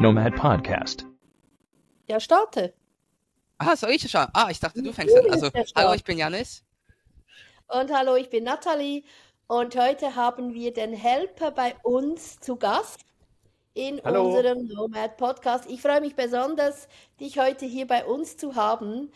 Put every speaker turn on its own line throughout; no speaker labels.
Nomad Podcast.
Ja, starte.
Ah, soll ich schon? Ah, ich dachte, du fängst an. Also, hallo, ich bin Janis.
Und hallo, ich bin Nathalie. Und heute haben wir den Helper bei uns zu Gast in hallo. unserem Nomad Podcast. Ich freue mich besonders, dich heute hier bei uns zu haben.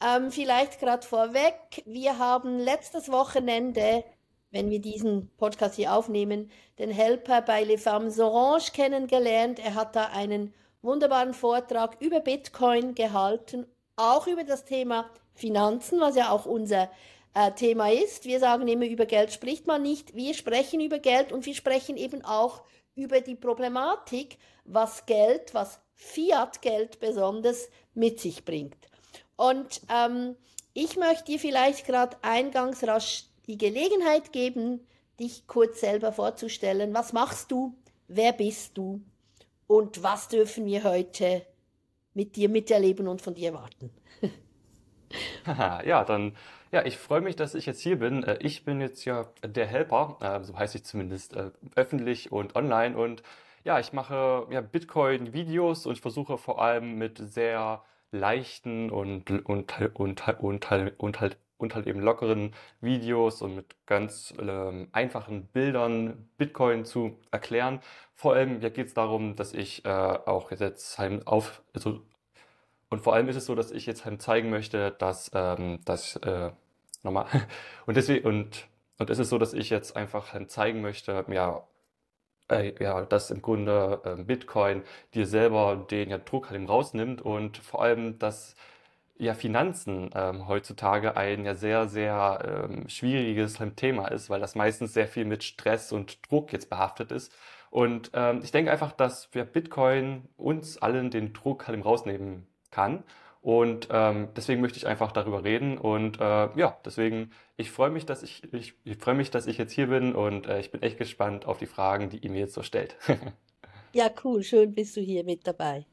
Ähm, vielleicht gerade vorweg, wir haben letztes Wochenende, wenn wir diesen Podcast hier aufnehmen, den Helper bei Les Femmes Orange kennengelernt. Er hat da einen wunderbaren Vortrag über Bitcoin gehalten, auch über das Thema Finanzen, was ja auch unser äh, Thema ist. Wir sagen immer, über Geld spricht man nicht. Wir sprechen über Geld und wir sprechen eben auch über die Problematik, was Geld, was Fiat-Geld besonders mit sich bringt. Und ähm, ich möchte dir vielleicht gerade eingangs rasch die Gelegenheit geben, dich kurz selber vorzustellen. Was machst du? Wer bist du? Und was dürfen wir heute mit dir miterleben und von dir erwarten?
ja, dann, ja, ich freue mich, dass ich jetzt hier bin. Äh, ich bin jetzt ja der Helper, äh, so heiße ich zumindest äh, öffentlich und online. Und ja, ich mache ja, Bitcoin-Videos und ich versuche vor allem mit sehr leichten und, und, und, und, und, halt, und halt eben lockeren Videos und mit ganz ähm, einfachen Bildern Bitcoin zu erklären. Vor allem ja, geht es darum, dass ich äh, auch jetzt halt auf, also, und vor allem ist es so, dass ich jetzt halt zeigen möchte, dass ähm, das äh, nochmal und deswegen und und es ist so, dass ich jetzt einfach halt zeigen möchte, ja, äh, ja, dass im Grunde äh, Bitcoin dir selber den ja, Druck halt eben rausnimmt und vor allem, dass ja Finanzen ähm, heutzutage ein ja sehr, sehr ähm, schwieriges Thema ist, weil das meistens sehr viel mit Stress und Druck jetzt behaftet ist. Und ähm, ich denke einfach, dass wir Bitcoin uns allen den Druck halt rausnehmen kann. Und ähm, deswegen möchte ich einfach darüber reden. Und äh, ja, deswegen, ich freue mich, dass ich, ich, ich freue mich, dass ich jetzt hier bin und äh, ich bin echt gespannt auf die Fragen, die ihr mir jetzt so stellt.
ja, cool, schön bist du hier mit dabei.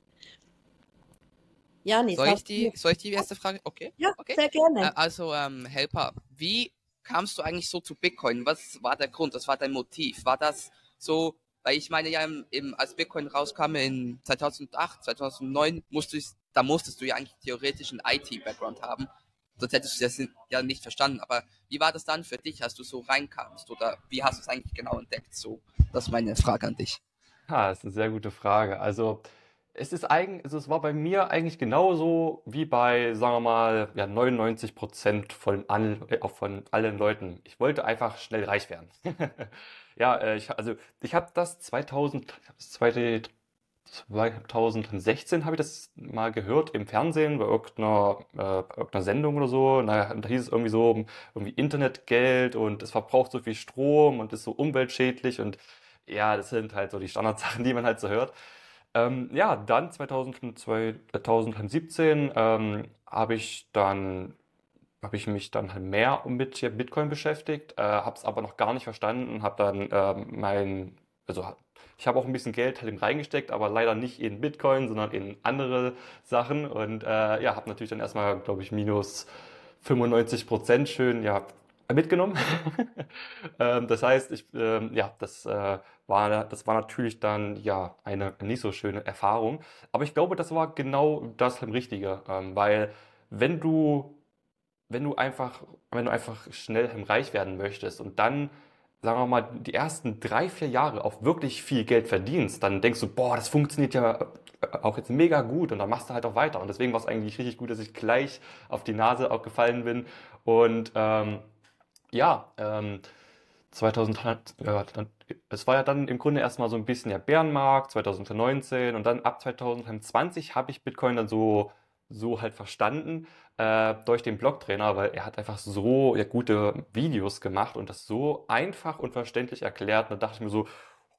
Janis, soll ich die, soll ich die erste Frage? Okay.
Ja,
okay.
sehr gerne.
Äh, also, ähm, Helper, wie kamst du eigentlich so zu Bitcoin? Was war der Grund? Was war dein Motiv? War das so, weil ich meine ja, im, im, als Bitcoin rauskam in 2008, 2009, musstest, da musstest du ja eigentlich theoretisch einen IT-Background haben. Sonst hättest du das ja nicht verstanden. Aber wie war das dann für dich, als du so reinkamst? Oder wie hast du es eigentlich genau entdeckt? So, das ist meine Frage an dich.
Ja, das ist eine sehr gute Frage. Also, es ist eigentlich, also es war bei mir eigentlich genauso wie bei, sagen wir mal, ja, 99 Prozent von, äh, von allen Leuten. Ich wollte einfach schnell reich werden. ja, äh, ich, also ich habe das 2000, 2016 habe ich das mal gehört im Fernsehen bei irgendeiner, äh, irgendeiner Sendung oder so. Naja, da hieß es irgendwie so, irgendwie Internetgeld und es verbraucht so viel Strom und ist so umweltschädlich und ja, das sind halt so die Standardsachen, die man halt so hört. Ähm, ja, dann 2000, 2017 ähm, habe ich dann habe ich mich dann halt mehr mit Bitcoin beschäftigt, äh, habe es aber noch gar nicht verstanden, habe dann ähm, mein, also ich habe auch ein bisschen Geld halt reingesteckt, aber leider nicht in Bitcoin, sondern in andere Sachen. Und äh, ja, habe natürlich dann erstmal, glaube ich, minus 95 Prozent schön, ja, mitgenommen. ähm, das heißt, ich, ähm, ja, das äh, war, das war natürlich dann ja eine nicht so schöne Erfahrung. Aber ich glaube, das war genau das Richtige, ähm, weil wenn du, wenn du einfach, wenn du einfach schnell reich werden möchtest und dann sagen wir mal, die ersten drei, vier Jahre auch wirklich viel Geld verdienst, dann denkst du, boah, das funktioniert ja äh, auch jetzt mega gut und dann machst du halt auch weiter. Und deswegen war es eigentlich richtig gut, dass ich gleich auf die Nase auch gefallen bin. Und ähm, ja, ähm, 2000, ja, dann, es war ja dann im Grunde erstmal so ein bisschen der Bärenmarkt 2019 und dann ab 2020 habe ich Bitcoin dann so, so halt verstanden äh, durch den Blogtrainer, weil er hat einfach so ja, gute Videos gemacht und das so einfach und verständlich erklärt. Und da dachte ich mir so,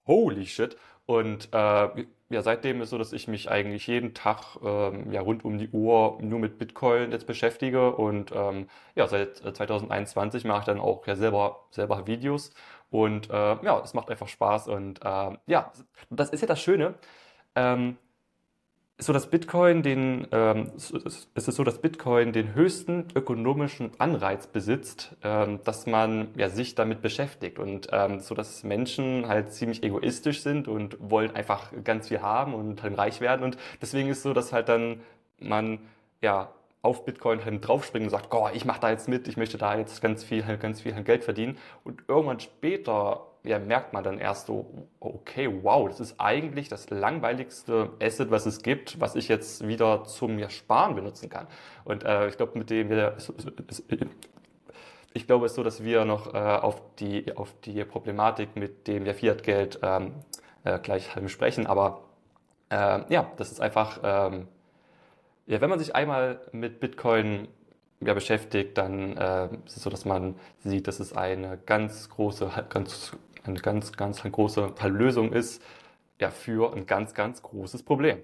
holy shit. Und äh, ja, seitdem ist so, dass ich mich eigentlich jeden Tag ähm, ja, rund um die Uhr nur mit Bitcoin jetzt beschäftige und ähm, ja, seit 2021 äh, mache ich dann auch ja selber, selber Videos und äh, ja, es macht einfach Spaß und äh, ja, das ist ja das Schöne. Ähm, so, dass Bitcoin den, ähm, es ist so, dass Bitcoin den höchsten ökonomischen Anreiz besitzt, ähm, dass man ja, sich damit beschäftigt und ähm, so, dass Menschen halt ziemlich egoistisch sind und wollen einfach ganz viel haben und halt reich werden. Und deswegen ist so, dass halt dann man ja auf Bitcoin halt draufspringen und sagt, ich mache da jetzt mit, ich möchte da jetzt ganz viel, ganz viel Geld verdienen. Und irgendwann später ja, merkt man dann erst so, okay, wow, das ist eigentlich das langweiligste Asset, was es gibt, was ich jetzt wieder zum mir Sparen benutzen kann. Und äh, ich glaube, mit dem wir, ich glaube, es ist so, dass wir noch äh, auf, die, auf die Problematik mit dem Fiat-Geld ähm, äh, gleich sprechen. Aber äh, ja, das ist einfach, ähm, ja, wenn man sich einmal mit Bitcoin ja, beschäftigt, dann äh, ist es so, dass man sieht, dass es eine ganz große, ganz eine ganz, ganz große Lösung ist ja, für ein ganz, ganz großes Problem.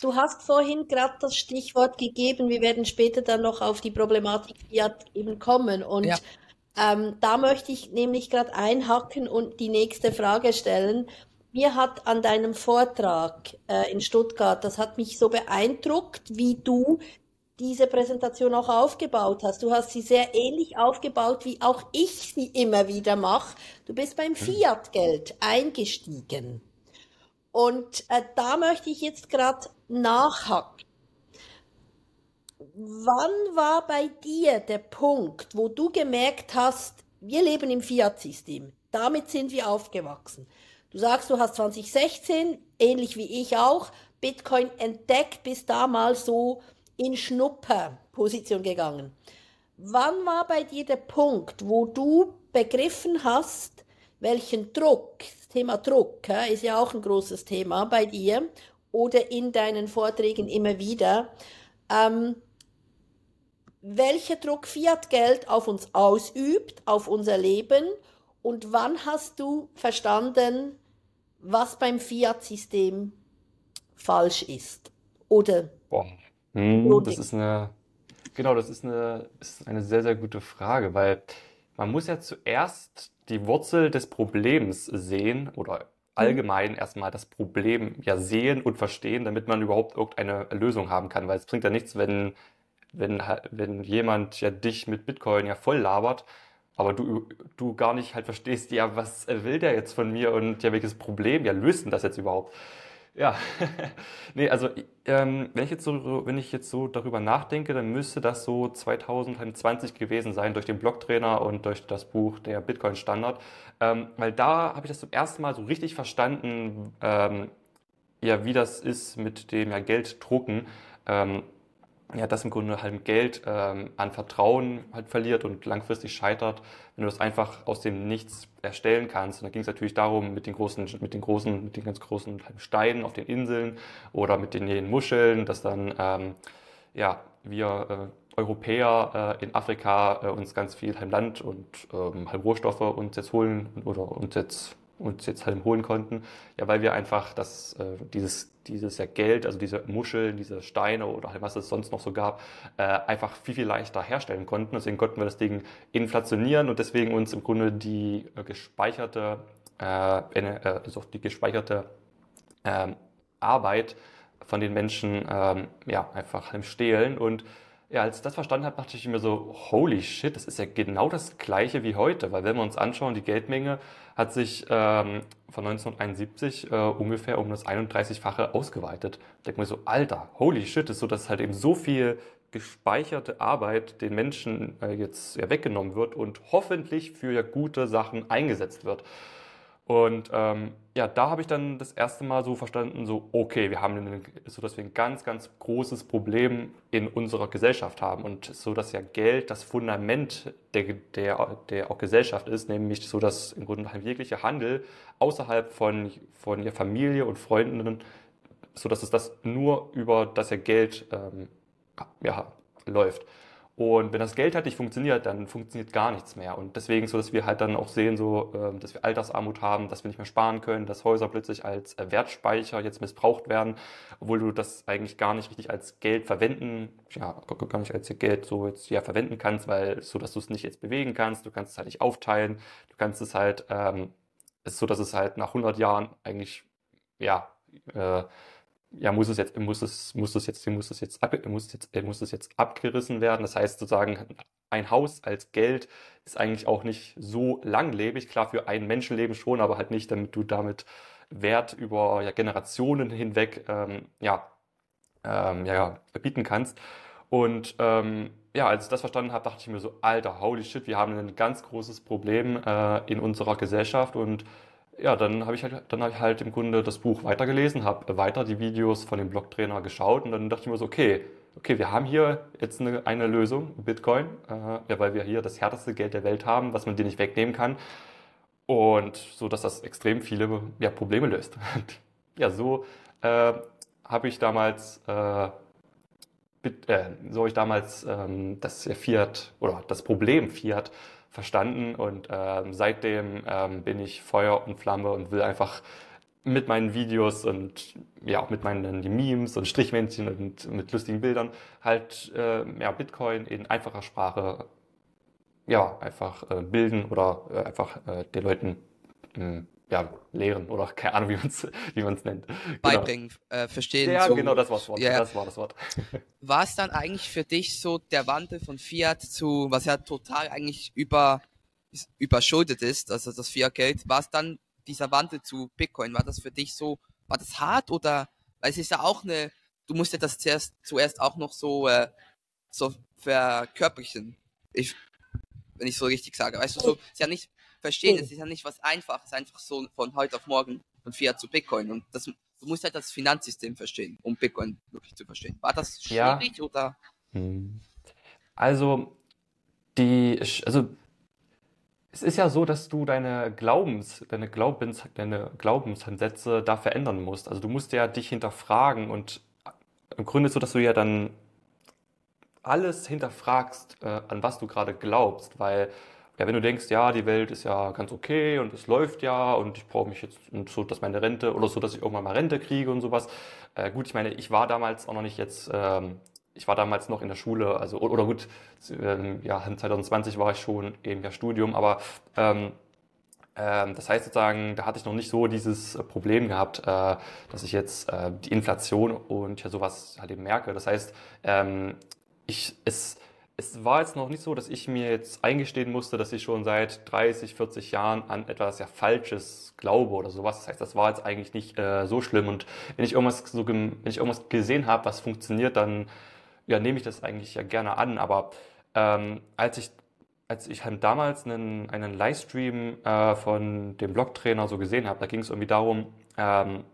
Du hast vorhin gerade das Stichwort gegeben, wir werden später dann noch auf die Problematik Fiat eben kommen. Und ja. ähm, da möchte ich nämlich gerade einhacken und die nächste Frage stellen. Mir hat an deinem Vortrag äh, in Stuttgart, das hat mich so beeindruckt, wie du diese Präsentation auch aufgebaut hast. Du hast sie sehr ähnlich aufgebaut, wie auch ich sie immer wieder mache. Du bist beim mhm. Fiat-Geld eingestiegen. Und äh, da möchte ich jetzt gerade nachhaken. Wann war bei dir der Punkt, wo du gemerkt hast, wir leben im Fiat-System. Damit sind wir aufgewachsen. Du sagst, du hast 2016, ähnlich wie ich auch, Bitcoin entdeckt, bis damals so in Schnupperposition gegangen. Wann war bei dir der Punkt, wo du begriffen hast, welchen Druck, das Thema Druck ist ja auch ein großes Thema bei dir oder in deinen Vorträgen immer wieder, ähm, welcher Druck Fiat-Geld auf uns ausübt, auf unser Leben und wann hast du verstanden, was beim Fiat-System falsch ist? Oder
Boah. Hm, das ist eine, genau, das ist eine, ist eine sehr, sehr gute Frage, weil man muss ja zuerst die Wurzel des Problems sehen oder mhm. allgemein erstmal das Problem ja sehen und verstehen, damit man überhaupt irgendeine Lösung haben kann. Weil es bringt ja nichts, wenn, wenn, wenn jemand ja dich mit Bitcoin ja voll labert, aber du, du gar nicht halt verstehst, ja, was will der jetzt von mir und ja, welches Problem, ja, löst denn das jetzt überhaupt? Ja, nee, also ähm, wenn ich jetzt so, wenn ich jetzt so darüber nachdenke, dann müsste das so 2020 gewesen sein durch den Blocktrainer und durch das Buch der Bitcoin Standard, ähm, weil da habe ich das zum ersten Mal so richtig verstanden, ähm, ja, wie das ist mit dem ja, Gelddrucken. Ähm, ja, das im Grunde halt Geld ähm, an Vertrauen halt verliert und langfristig scheitert, wenn du das einfach aus dem Nichts erstellen kannst. Und da ging es natürlich darum, mit den großen, mit den großen, mit den ganz großen Steinen auf den Inseln oder mit den Muscheln, dass dann ähm, ja wir äh, Europäer äh, in Afrika äh, uns ganz viel halt Land und ähm, halt Rohstoffe uns jetzt holen oder uns jetzt uns jetzt halt holen konnten, ja, weil wir einfach das, äh, dieses, dieses ja Geld, also diese Muscheln, diese Steine oder halt was es sonst noch so gab, äh, einfach viel, viel leichter herstellen konnten. Deswegen konnten wir das Ding inflationieren und deswegen uns im Grunde die äh, gespeicherte, äh, also die gespeicherte ähm, Arbeit von den Menschen ähm, ja, einfach stehlen und ja, als ich das verstanden habe, dachte ich mir so, holy shit, das ist ja genau das gleiche wie heute, weil wenn wir uns anschauen, die Geldmenge hat sich ähm, von 1971 äh, ungefähr um das 31-fache ausgeweitet. Ich denke mir so, Alter, holy shit, ist so, dass halt eben so viel gespeicherte Arbeit den Menschen äh, jetzt ja, weggenommen wird und hoffentlich für ja, gute Sachen eingesetzt wird. Und ähm, ja, da habe ich dann das erste Mal so verstanden, so, okay, wir haben so, dass wir ein ganz, ganz großes Problem in unserer Gesellschaft haben und so, dass ja Geld das Fundament der, der, der auch Gesellschaft ist, nämlich so, dass im Grunde jeglicher Handel außerhalb von, von ihrer Familie und Freunden, so dass es das nur über das ja Geld ähm, ja, läuft. Und wenn das Geld halt nicht funktioniert, dann funktioniert gar nichts mehr. Und deswegen so, dass wir halt dann auch sehen, so, ähm, dass wir Altersarmut haben, dass wir nicht mehr sparen können, dass Häuser plötzlich als äh, Wertspeicher jetzt missbraucht werden, obwohl du das eigentlich gar nicht richtig als Geld verwenden, ja, gar nicht als Geld so jetzt ja verwenden kannst, weil so, dass du es nicht jetzt bewegen kannst, du kannst es halt nicht aufteilen, du kannst es halt, ähm, es ist so, dass es halt nach 100 Jahren eigentlich, ja, äh, ja, muss es jetzt, muss es, muss es jetzt, muss es jetzt, ab, muss jetzt, muss es jetzt abgerissen werden. Das heißt sozusagen, ein Haus als Geld ist eigentlich auch nicht so langlebig. Klar, für ein Menschenleben schon, aber halt nicht, damit du damit Wert über ja, Generationen hinweg ähm, ja, ähm, ja, bieten kannst. Und ähm, ja, als ich das verstanden habe, dachte ich mir so, alter, holy shit, wir haben ein ganz großes Problem äh, in unserer Gesellschaft und ja, dann habe ich halt, dann ich halt im Grunde das Buch weitergelesen, habe weiter die Videos von dem Blogtrainer geschaut und dann dachte ich mir so, okay, okay, wir haben hier jetzt eine, eine Lösung, Bitcoin, äh, ja, weil wir hier das härteste Geld der Welt haben, was man dir nicht wegnehmen kann. Und so, dass das extrem viele ja, Probleme löst. ja, so äh, habe ich damals, äh, äh, so habe ich damals ähm, das Fiat oder das Problem Fiat verstanden und ähm, seitdem ähm, bin ich Feuer und Flamme und will einfach mit meinen Videos und ja auch mit meinen Memes und Strichmännchen und mit lustigen Bildern halt äh, ja, Bitcoin in einfacher Sprache ja einfach äh, bilden oder äh, einfach äh, den Leuten hm, ja, lehren oder keine Ahnung, wie man es nennt. Genau.
Beibringen, genau. verstehen.
Ja, so. genau, das, war's Wort. Ja. das war das Wort.
War es dann eigentlich für dich so der Wandel von Fiat zu, was ja total eigentlich über, überschuldet ist, also das Fiat-Geld, war es dann dieser Wandel zu Bitcoin, war das für dich so, war das hart oder, weil es ist ja auch eine, du musst ja das zuerst, zuerst auch noch so, äh, so verkörperlichen, ich, wenn ich so richtig sage, weißt du, so, ist ja nicht, verstehen, es ist ja nicht was Einfaches, einfach so von heute auf morgen von Fiat zu Bitcoin und das, du musst halt das Finanzsystem verstehen, um Bitcoin wirklich zu verstehen. War das schwierig ja. oder? Hm.
Also, die, also es ist ja so, dass du deine Glaubens, deine Glaubens, deine Glaubensansätze da verändern musst. Also du musst ja dich hinterfragen und im Grunde ist so, dass du ja dann alles hinterfragst, äh, an was du gerade glaubst, weil ja, wenn du denkst, ja, die Welt ist ja ganz okay und es läuft ja und ich brauche mich jetzt so, dass meine Rente oder so, dass ich irgendwann mal Rente kriege und sowas. Äh, gut, ich meine, ich war damals auch noch nicht jetzt ähm, ich war damals noch in der Schule, also oder gut, ähm, ja, 2020 war ich schon im Studium, aber ähm, ähm, das heißt sozusagen, da hatte ich noch nicht so dieses Problem gehabt, äh, dass ich jetzt äh, die Inflation und ja sowas halt eben merke. Das heißt, ähm, ich, es, es war jetzt noch nicht so, dass ich mir jetzt eingestehen musste, dass ich schon seit 30, 40 Jahren an etwas ja Falsches glaube oder sowas. Das heißt, das war jetzt eigentlich nicht äh, so schlimm. Und wenn ich irgendwas so, wenn ich irgendwas gesehen habe, was funktioniert, dann ja, nehme ich das eigentlich ja gerne an. Aber ähm, als ich als ich halt damals einen, einen Livestream äh, von dem Blocktrainer so gesehen habe, da ging es irgendwie darum, ähm,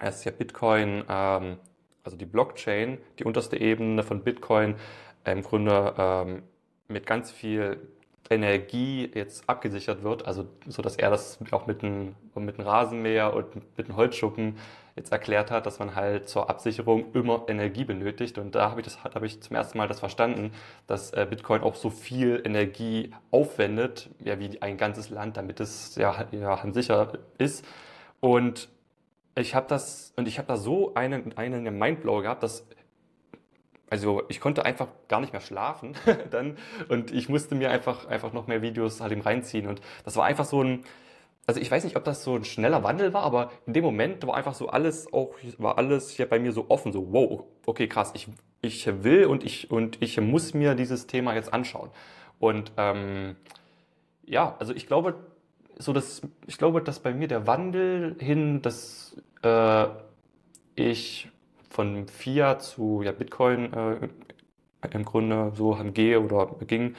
dass ja Bitcoin, ähm, also die Blockchain, die unterste Ebene von Bitcoin, im Grunde ähm, mit ganz viel Energie jetzt abgesichert wird, also so dass er das auch mit einem, mit Rasenmäher und mit einem Holzschuppen jetzt erklärt hat, dass man halt zur Absicherung immer Energie benötigt. Und da habe ich, das, habe ich zum ersten Mal das verstanden, dass äh, Bitcoin auch so viel Energie aufwendet, ja, wie ein ganzes Land, damit es ja, ja sicher ist. Und ich habe das, und ich habe da so einen, einen Mindblow gehabt, dass also ich konnte einfach gar nicht mehr schlafen dann und ich musste mir einfach einfach noch mehr Videos halt eben reinziehen und das war einfach so ein also ich weiß nicht, ob das so ein schneller Wandel war, aber in dem Moment war einfach so alles auch, war alles hier bei mir so offen, so wow, okay, krass, ich, ich will und ich, und ich muss mir dieses Thema jetzt anschauen. Und ähm, ja, also ich glaube, so dass, ich glaube, dass bei mir der Wandel hin, dass äh, ich von Fiat zu ja, Bitcoin äh, im Grunde so gehe oder ging,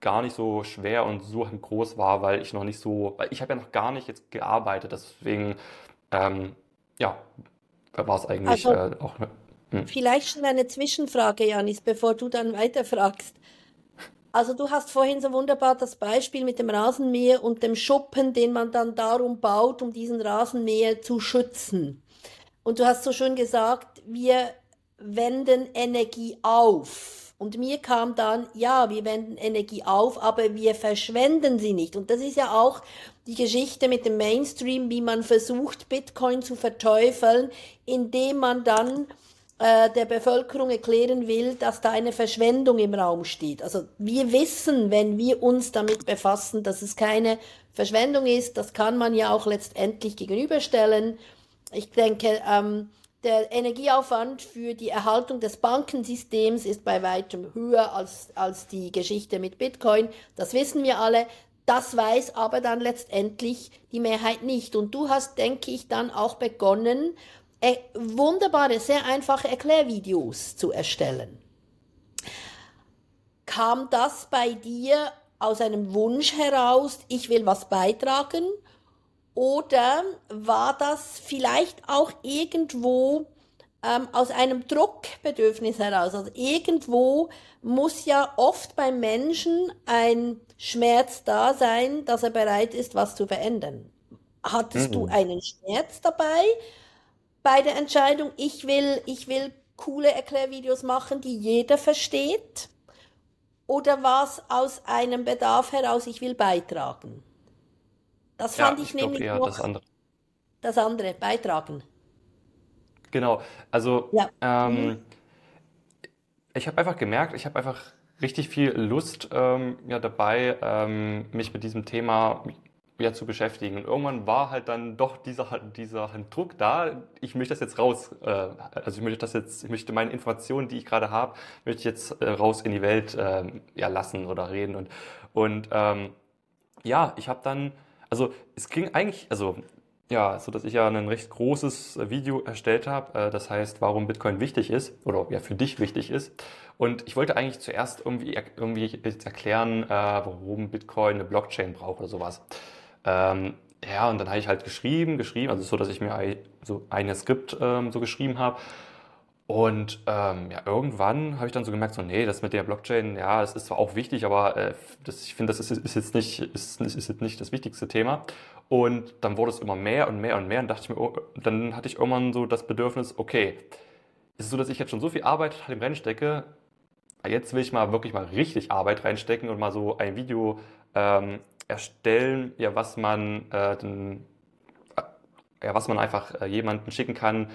gar nicht so schwer und so groß war, weil ich noch nicht so, weil ich habe ja noch gar nicht jetzt gearbeitet, deswegen ähm, ja, war es eigentlich also, äh, auch.
Hm. Vielleicht schon eine Zwischenfrage, Janis, bevor du dann weiterfragst. Also du hast vorhin so wunderbar das Beispiel mit dem Rasenmäher und dem Schuppen, den man dann darum baut, um diesen Rasenmäher zu schützen. Und du hast so schön gesagt, wir wenden Energie auf. Und mir kam dann, ja, wir wenden Energie auf, aber wir verschwenden sie nicht. Und das ist ja auch die Geschichte mit dem Mainstream, wie man versucht, Bitcoin zu verteufeln, indem man dann äh, der Bevölkerung erklären will, dass da eine Verschwendung im Raum steht. Also wir wissen, wenn wir uns damit befassen, dass es keine Verschwendung ist, das kann man ja auch letztendlich gegenüberstellen. Ich denke, ähm, der Energieaufwand für die Erhaltung des Bankensystems ist bei weitem höher als, als die Geschichte mit Bitcoin. Das wissen wir alle. Das weiß aber dann letztendlich die Mehrheit nicht. Und du hast, denke ich, dann auch begonnen, äh, wunderbare, sehr einfache Erklärvideos zu erstellen. Kam das bei dir aus einem Wunsch heraus, ich will was beitragen? Oder war das vielleicht auch irgendwo ähm, aus einem Druckbedürfnis heraus? Also irgendwo muss ja oft beim Menschen ein Schmerz da sein, dass er bereit ist, was zu verändern. Hattest mhm. du einen Schmerz dabei bei der Entscheidung, ich will, ich will coole Erklärvideos machen, die jeder versteht? Oder war es aus einem Bedarf heraus, ich will beitragen? Das fand ja, ich, ich nämlich eher noch
das andere.
Das andere, beitragen.
Genau, also ja. ähm, mhm. ich habe einfach gemerkt, ich habe einfach richtig viel Lust ähm, ja, dabei, ähm, mich mit diesem Thema ja, zu beschäftigen. Und irgendwann war halt dann doch dieser, dieser Druck da, ich möchte das jetzt raus, äh, also ich möchte das jetzt, ich möchte meine Informationen, die ich gerade habe, möchte ich jetzt äh, raus in die Welt äh, ja, lassen oder reden. Und, und ähm, ja, ich habe dann also es ging eigentlich, also ja, so dass ich ja ein recht großes Video erstellt habe, äh, das heißt, warum Bitcoin wichtig ist oder ja für dich wichtig ist. Und ich wollte eigentlich zuerst irgendwie, irgendwie erklären, äh, warum Bitcoin eine Blockchain braucht oder sowas. Ähm, ja, und dann habe ich halt geschrieben, geschrieben, also so, dass ich mir so ein Skript ähm, so geschrieben habe und ähm, ja, irgendwann habe ich dann so gemerkt, so, nee, das mit der Blockchain, ja, das ist zwar auch wichtig, aber äh, das, ich finde, das ist, ist, jetzt nicht, ist, ist jetzt nicht das wichtigste Thema. Und dann wurde es immer mehr und mehr und mehr und dachte ich mir, oh, dann hatte ich irgendwann so das Bedürfnis, okay, ist es so, dass ich jetzt schon so viel Arbeit im Rennen stecke, jetzt will ich mal wirklich mal richtig Arbeit reinstecken und mal so ein Video ähm, erstellen, ja, was man, äh, den, äh, ja, was man einfach äh, jemanden schicken kann,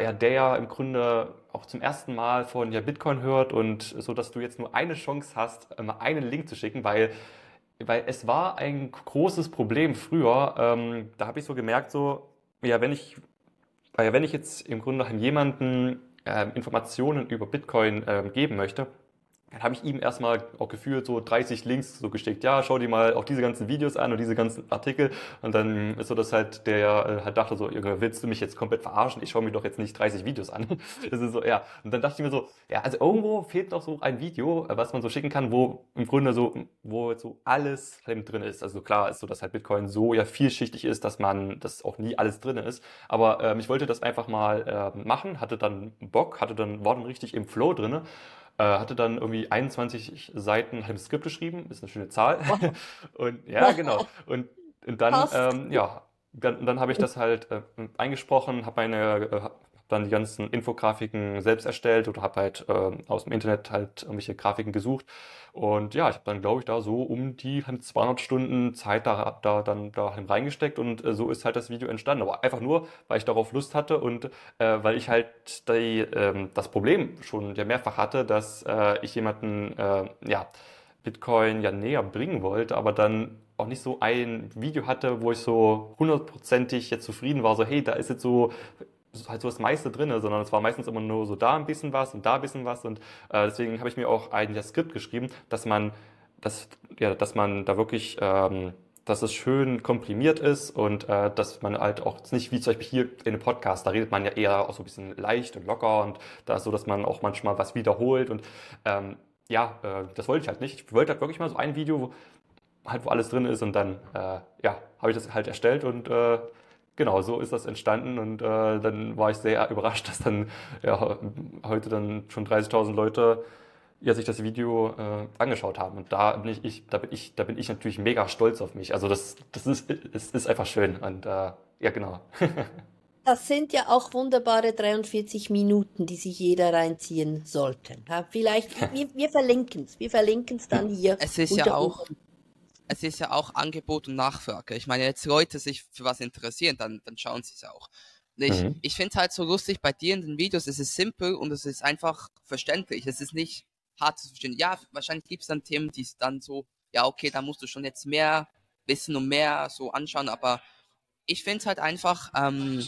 ja, der ja im Grunde auch zum ersten Mal von ja, Bitcoin hört und so, dass du jetzt nur eine Chance hast, mal einen Link zu schicken, weil, weil es war ein großes Problem früher. Ähm, da habe ich so gemerkt, so, ja, wenn ich, ja, wenn ich jetzt im Grunde jemanden äh, Informationen über Bitcoin äh, geben möchte, dann habe ich ihm erstmal auch gefühlt so 30 Links so geschickt. Ja, schau dir mal auch diese ganzen Videos an und diese ganzen Artikel. Und dann ist so, dass halt der äh, halt dachte so, willst du mich jetzt komplett verarschen? Ich schaue mir doch jetzt nicht 30 Videos an. Das ist so, ja. Und dann dachte ich mir so, ja, also irgendwo fehlt doch so ein Video, äh, was man so schicken kann, wo im Grunde so, wo so alles drin ist. Also klar ist so, dass halt Bitcoin so ja vielschichtig ist, dass man, dass auch nie alles drin ist. Aber ähm, ich wollte das einfach mal äh, machen, hatte dann Bock, hatte dann, war dann richtig im Flow drinne. Äh, hatte dann irgendwie 21 Seiten halbes Skript geschrieben, ist eine schöne Zahl. Wow. und ja, genau. Und, und dann, ähm, ja, dann, dann habe ich das halt äh, eingesprochen, habe meine, äh, dann die ganzen Infografiken selbst erstellt oder habe halt äh, aus dem Internet halt irgendwelche Grafiken gesucht. Und ja, ich habe dann, glaube ich, da so um die 200 Stunden Zeit da, da dann da reingesteckt und äh, so ist halt das Video entstanden. Aber einfach nur, weil ich darauf Lust hatte und äh, weil ich halt die, äh, das Problem schon ja mehrfach hatte, dass äh, ich jemanden, äh, ja, Bitcoin ja näher bringen wollte, aber dann auch nicht so ein Video hatte, wo ich so hundertprozentig jetzt zufrieden war, so hey, da ist jetzt so halt so das meiste drin, sondern es war meistens immer nur so da ein bisschen was und da ein bisschen was und äh, deswegen habe ich mir auch ein Skript geschrieben, dass man, dass, ja, dass man da wirklich, ähm, dass es schön komprimiert ist und äh, dass man halt auch nicht wie zum Beispiel hier in einem Podcast, da redet man ja eher auch so ein bisschen leicht und locker und da ist so, dass man auch manchmal was wiederholt und ähm, ja, äh, das wollte ich halt nicht. Ich wollte halt wirklich mal so ein Video, wo, halt wo alles drin ist und dann, äh, ja, habe ich das halt erstellt und äh, genau, so ist das entstanden und äh, dann war ich sehr überrascht, dass dann ja, heute dann schon 30.000 Leute ja, sich das Video äh, angeschaut haben. Und da bin ich, ich, da bin ich, da bin ich natürlich mega stolz auf mich. Also das, das ist, es ist einfach schön. Und äh, ja, genau.
Das sind ja auch wunderbare 43 Minuten, die sich jeder reinziehen sollte. Ja, vielleicht, wir, wir verlinken es. Wir verlinken es dann hier.
Es ist ja auch, unten es ist ja auch Angebot und Nachfrage. Ich meine, jetzt Leute sich für was interessieren, dann, dann schauen sie es auch. Ich, mhm. ich finde es halt so lustig bei dir in den Videos, es ist simpel und es ist einfach verständlich. Es ist nicht hart zu verstehen. Ja, wahrscheinlich gibt es dann Themen, die es dann so, ja, okay, da musst du schon jetzt mehr wissen und mehr so anschauen, aber ich finde es halt einfach, ähm,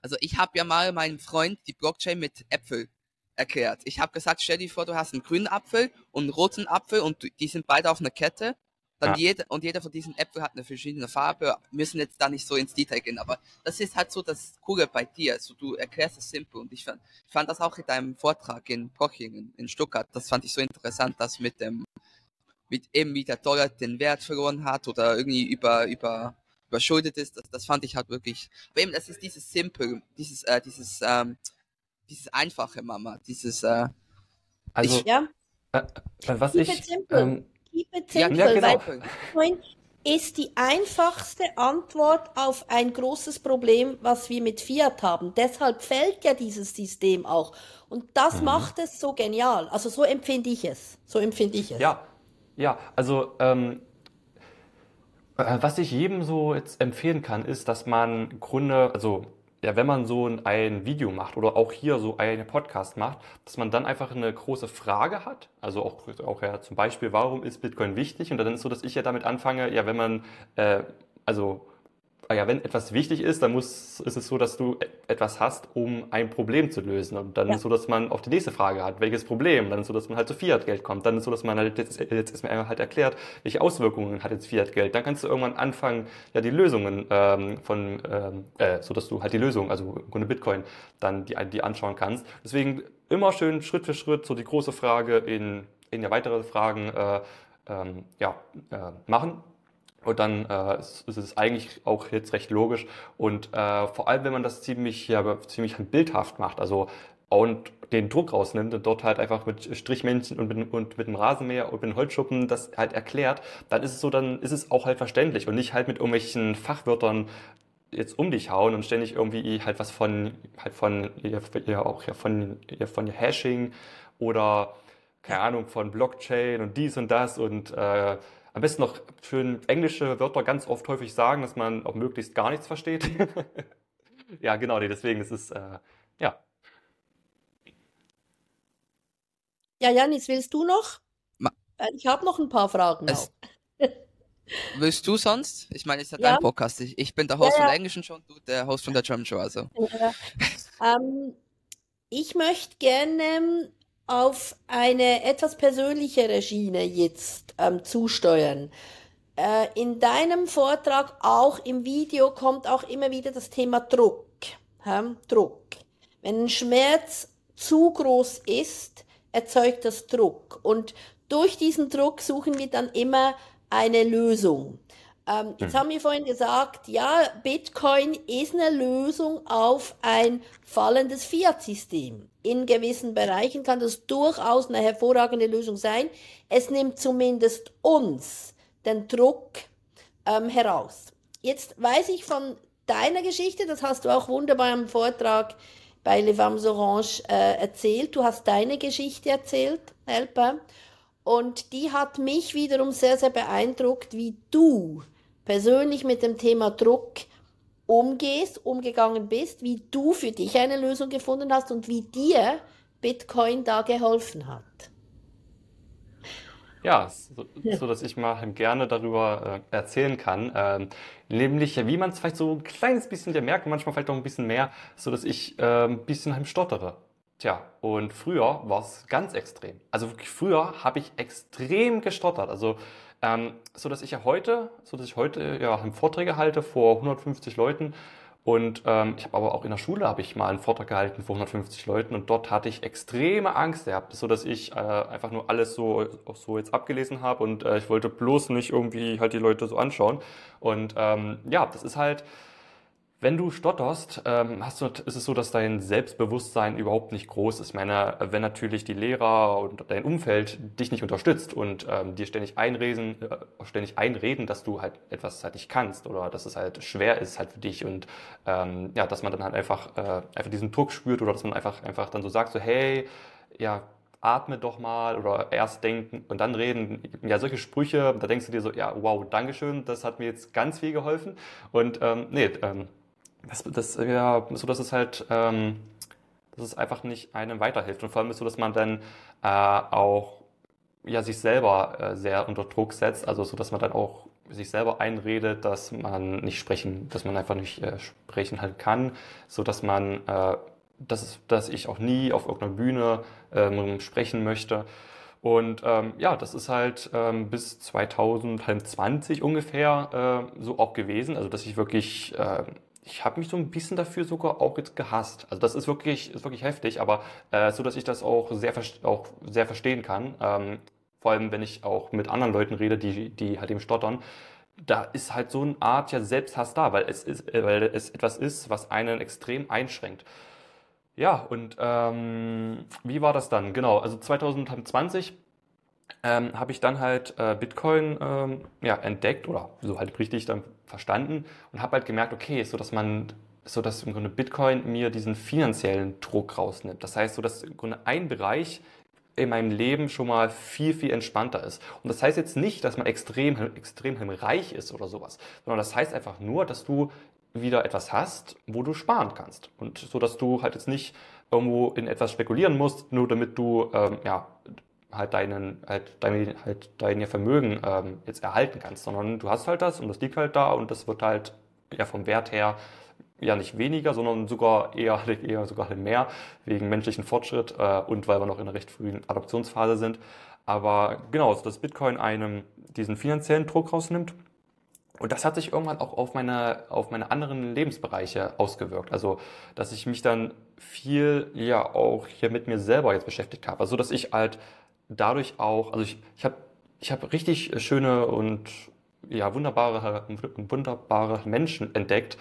Also ich habe ja mal meinem Freund die Blockchain mit Äpfel erklärt. Ich habe gesagt, stell dir vor, du hast einen grünen Apfel und einen roten Apfel und die sind beide auf einer Kette. Dann ja. jeder, und jeder von diesen Äpfeln hat eine verschiedene Farbe. Müssen jetzt da nicht so ins Detail gehen, aber das ist halt so das Coole bei dir. Also du erklärst es simpel und ich fand, ich fand das auch in deinem Vortrag in Pochingen in Stuttgart. Das fand ich so interessant, dass mit dem, mit eben wie der Dollar den Wert verloren hat oder irgendwie über, über, überschuldet ist. Das, das fand ich halt wirklich, aber eben, das ist dieses simpel, dieses, äh, dieses, ähm, dieses einfache Mama, dieses, äh,
also,
ich, ja.
Äh, äh was ich, ähm,
Keep it simple, ja, genau. weil Bitcoin ist die einfachste Antwort auf ein großes Problem, was wir mit Fiat haben. Deshalb fällt ja dieses System auch. Und das mhm. macht es so genial. Also so empfinde ich es. So empfinde ich es.
Ja, ja, also ähm, äh, was ich jedem so jetzt empfehlen kann, ist, dass man im Grunde, also ja, wenn man so ein Video macht oder auch hier so einen Podcast macht, dass man dann einfach eine große Frage hat. Also auch, auch ja, zum Beispiel, warum ist Bitcoin wichtig? Und dann ist es so, dass ich ja damit anfange, ja, wenn man, äh, also ja, wenn etwas wichtig ist, dann muss, ist es so, dass du etwas hast, um ein Problem zu lösen. Und dann ja. ist es so, dass man auf die nächste Frage hat, welches Problem? Dann ist es so, dass man halt zu Fiat-Geld kommt. Dann ist es so, dass man halt jetzt, jetzt ist mir halt erklärt, welche Auswirkungen hat jetzt Fiat-Geld. Dann kannst du irgendwann anfangen, ja, die Lösungen ähm, von, ähm, äh, so dass du halt die Lösung, also im Grunde Bitcoin, dann die, die anschauen kannst. Deswegen immer schön Schritt für Schritt so die große Frage in, in ja weitere Fragen äh, ähm, ja, äh, machen und dann äh, ist, es eigentlich auch jetzt recht logisch. Und äh, vor allem, wenn man das ziemlich, ja, ziemlich bildhaft macht, also und den Druck rausnimmt und dort halt einfach mit Strichmännchen und mit, und mit dem Rasenmäher und mit dem Holzschuppen das halt erklärt, dann ist es so, dann ist es auch halt verständlich und nicht halt mit irgendwelchen Fachwörtern jetzt um dich hauen und ständig irgendwie halt was von, halt von, ja, auch ja, von, ja, von Hashing oder, keine Ahnung, von Blockchain und dies und das und äh, am besten noch für englische Wörter ganz oft häufig sagen, dass man auch möglichst gar nichts versteht. ja, genau, nee, deswegen ist es, äh, ja.
Ja, Janis, willst du noch? Ma ich habe noch ein paar Fragen. Es,
willst du sonst? Ich meine, es ist ja dein Podcast. Ich, ich, bin der Host ja, von der Englischen Show und du der Host von der German Show. Also.
ähm, ich möchte gerne auf eine etwas persönlichere Schiene jetzt ähm, zusteuern. Äh, in deinem Vortrag, auch im Video, kommt auch immer wieder das Thema Druck. Ja? Druck. Wenn ein Schmerz zu groß ist, erzeugt das Druck. Und durch diesen Druck suchen wir dann immer eine Lösung. Ähm, jetzt mhm. haben wir vorhin gesagt, ja, Bitcoin ist eine Lösung auf ein fallendes Fiat-System. In gewissen Bereichen kann das durchaus eine hervorragende Lösung sein. Es nimmt zumindest uns den Druck ähm, heraus. Jetzt weiß ich von deiner Geschichte, das hast du auch wunderbar im Vortrag bei Le Femmes Orange äh, erzählt. Du hast deine Geschichte erzählt, Helper. Und die hat mich wiederum sehr, sehr beeindruckt, wie du persönlich mit dem Thema Druck umgehst, umgegangen bist, wie du für dich eine Lösung gefunden hast und wie dir Bitcoin da geholfen hat.
Ja, so, so dass ich mal gerne darüber äh, erzählen kann. Ähm, nämlich, wie man es vielleicht so ein kleines bisschen ja merkt, manchmal vielleicht auch ein bisschen mehr, so dass ich äh, ein bisschen heim stottere. Tja, und früher war es ganz extrem. Also früher habe ich extrem gestottert. Also ähm, so dass ich ja heute, so dass ich heute ja Vorträge halte vor 150 Leuten. Und ähm, ich habe aber auch in der Schule habe ich mal einen Vortrag gehalten vor 150 Leuten. Und dort hatte ich extreme Angst gehabt, so dass ich äh, einfach nur alles so so jetzt abgelesen habe. Und äh, ich wollte bloß nicht irgendwie halt die Leute so anschauen. Und ähm, ja, das ist halt wenn du stotterst, ähm, hast du, ist es so, dass dein Selbstbewusstsein überhaupt nicht groß ist. Ich meine, wenn natürlich die Lehrer und dein Umfeld dich nicht unterstützt und ähm, dir ständig einreden, äh, ständig einreden, dass du halt etwas halt nicht kannst oder dass es halt schwer ist halt für dich und ähm, ja, dass man dann halt einfach äh, einfach diesen Druck spürt oder dass man einfach einfach dann so sagt so hey ja atme doch mal oder erst denken und dann reden. Ja, solche Sprüche, da denkst du dir so, ja, wow, Dankeschön, das hat mir jetzt ganz viel geholfen. Und ähm, nee, ähm, das, das, ja, so dass es halt, ähm, dass es einfach nicht einem weiterhilft. Und vor allem ist so, dass man dann äh, auch ja, sich selber äh, sehr unter Druck setzt, also so, dass man dann auch sich selber einredet, dass man nicht sprechen, dass man einfach nicht äh, sprechen halt kann, so dass man, äh, dass, dass ich auch nie auf irgendeiner Bühne ähm, sprechen möchte. Und ähm, ja, das ist halt ähm, bis 2020 ungefähr äh, so auch gewesen. Also dass ich wirklich, äh, ich habe mich so ein bisschen dafür sogar auch jetzt gehasst. Also das ist wirklich, ist wirklich heftig, aber äh, so dass ich das auch sehr, auch sehr verstehen kann. Ähm, vor allem, wenn ich auch mit anderen Leuten rede, die, die halt eben stottern. Da ist halt so eine Art ja Selbsthass da, weil es, ist, weil es etwas ist, was einen extrem einschränkt. Ja, und ähm, wie war das dann? Genau, also 2020 ähm, habe ich dann halt äh, Bitcoin ähm, ja, entdeckt oder so halt richtig dann verstanden und habe halt gemerkt, okay, so dass man, so dass im Grunde Bitcoin mir diesen finanziellen Druck rausnimmt. Das heißt, so dass im Grunde ein Bereich in meinem Leben schon mal viel, viel entspannter ist. Und das heißt jetzt nicht, dass man extrem, extrem reich ist oder sowas, sondern das heißt einfach nur, dass du wieder etwas hast, wo du sparen kannst. Und so, dass du halt jetzt nicht irgendwo in etwas spekulieren musst, nur damit du ähm, ja, halt deinen, halt dein, halt dein Vermögen ähm, jetzt erhalten kannst, sondern du hast halt das und das liegt halt da und das wird halt ja vom Wert her ja nicht weniger, sondern sogar eher, eher sogar mehr wegen menschlichen Fortschritt äh, und weil wir noch in einer recht frühen Adoptionsphase sind. Aber genau, so dass Bitcoin einem diesen finanziellen Druck rausnimmt und das hat sich irgendwann auch auf meine, auf meine anderen Lebensbereiche ausgewirkt. Also, dass ich mich dann viel ja auch hier mit mir selber jetzt beschäftigt habe. Also, dass ich halt dadurch auch, also ich, ich habe ich hab richtig schöne und ja, wunderbare, wunderbare Menschen entdeckt,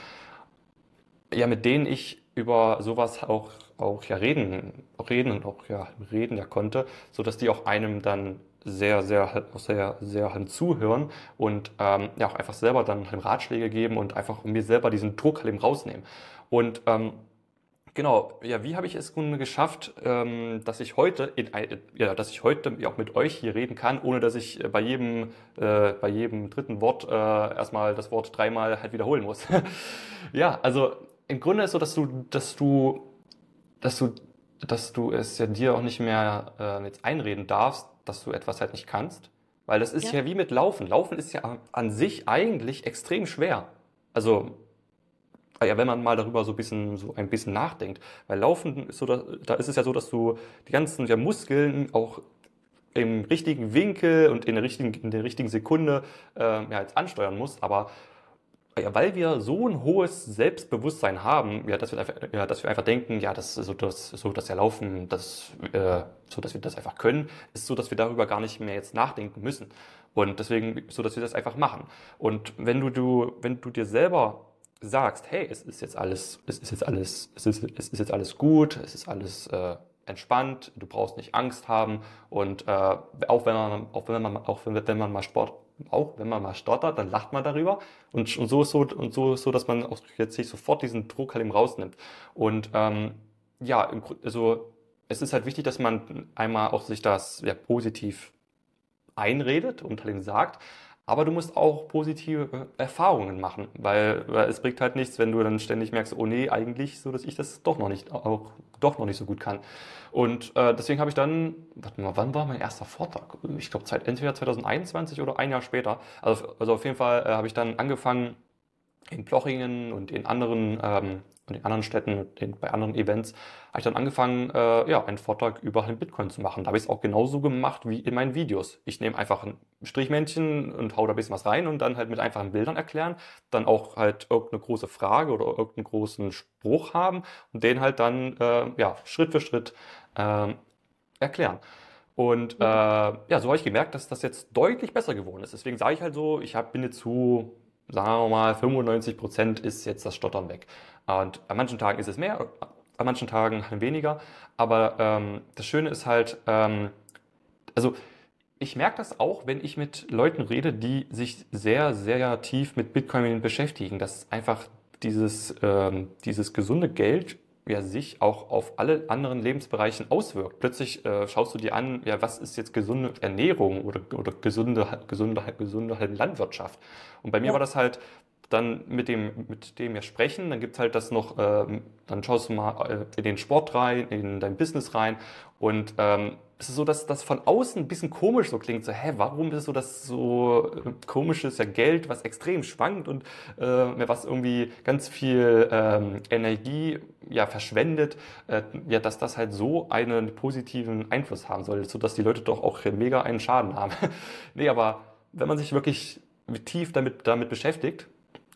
ja, mit denen ich über sowas auch, auch ja reden, reden und auch ja reden ja konnte, so dass die auch einem dann sehr, sehr, sehr, sehr halt zuhören und ähm, ja auch einfach selber dann Ratschläge geben und einfach mir selber diesen Druck halt eben rausnehmen. Und ähm, genau, ja, wie habe ich es nun geschafft, ähm, dass ich heute, in, ja, dass ich heute auch mit euch hier reden kann, ohne dass ich bei jedem, äh, bei jedem dritten Wort äh, erstmal das Wort dreimal halt wiederholen muss. ja, also im Grunde ist so, dass du, dass du, dass du, dass du es ja dir auch nicht mehr äh, jetzt einreden darfst, dass du etwas halt nicht kannst. Weil das ist ja. ja wie mit Laufen. Laufen ist ja an sich eigentlich extrem schwer. Also, ja, wenn man mal darüber so ein bisschen, so ein bisschen nachdenkt. Weil Laufen ist so, da, ist es ja so, dass du die ganzen ja, Muskeln auch im richtigen Winkel und in der richtigen, in der richtigen Sekunde äh, ja, jetzt ansteuern musst. Aber ja, weil wir so ein hohes Selbstbewusstsein haben, ja, dass wir einfach, ja, dass wir einfach denken, ja, das so das so das Erlaufen, das äh, so dass wir das einfach können, ist so, dass wir darüber gar nicht mehr jetzt nachdenken müssen und deswegen so, dass wir das einfach machen. Und wenn du du wenn du dir selber sagst, hey, es ist jetzt alles, es ist jetzt alles, es ist, es ist jetzt alles gut, es ist alles äh, entspannt, du brauchst nicht Angst haben und äh, auch wenn man auch wenn man auch wenn, wenn man mal Sport auch wenn man mal stottert, dann lacht man darüber. Und, und so so, und so ist so, dass man auch jetzt sich sofort diesen Druck halt eben rausnimmt. Und ähm, ja, also es ist halt wichtig, dass man einmal auch sich das ja, positiv einredet und halt eben sagt, aber du musst auch positive Erfahrungen machen, weil, weil, es bringt halt nichts, wenn du dann ständig merkst, oh nee, eigentlich so, dass ich das doch noch nicht, auch doch noch nicht so gut kann. Und äh, deswegen habe ich dann, warte mal, wann war mein erster Vortrag? Ich glaube, entweder 2021 oder ein Jahr später. Also, also auf jeden Fall äh, habe ich dann angefangen, in Plochingen und in anderen ähm, und in anderen Städten, in, bei anderen Events, habe ich dann angefangen, äh, ja, einen Vortrag über Bitcoin zu machen. Da habe ich es auch genauso gemacht wie in meinen Videos. Ich nehme einfach ein Strichmännchen und hau da ein bisschen was rein und dann halt mit einfachen Bildern erklären, dann auch halt irgendeine große Frage oder irgendeinen großen Spruch haben und den halt dann äh, ja, Schritt für Schritt äh, erklären. Und äh, ja, so habe ich gemerkt, dass das jetzt deutlich besser geworden ist. Deswegen sage ich halt so, ich hab, bin jetzt zu, sagen wir mal, 95 Prozent ist jetzt das Stottern weg. Und an manchen Tagen ist es mehr, an manchen Tagen weniger. Aber ähm, das Schöne ist halt, ähm, also ich merke das auch, wenn ich mit Leuten rede, die sich sehr, sehr tief mit Bitcoin beschäftigen, dass einfach dieses, ähm, dieses gesunde Geld ja sich auch auf alle anderen Lebensbereichen auswirkt. Plötzlich äh, schaust du dir an, ja, was ist jetzt gesunde Ernährung oder, oder gesunde, gesunde, gesunde Landwirtschaft. Und bei mir ja. war das halt dann mit dem, mit dem wir sprechen, dann gibt es halt das noch, ähm, dann schaust du mal äh, in den Sport rein, in dein Business rein und ähm, es ist so, dass das von außen ein bisschen komisch so klingt. So, hä, warum ist so, dass so äh, komisches ja Geld, was extrem schwankt und äh, was irgendwie ganz viel ähm, Energie ja verschwendet, äh, ja, dass das halt so einen positiven Einfluss haben soll, so dass die Leute doch auch mega einen Schaden haben. nee, aber wenn man sich wirklich tief damit, damit beschäftigt,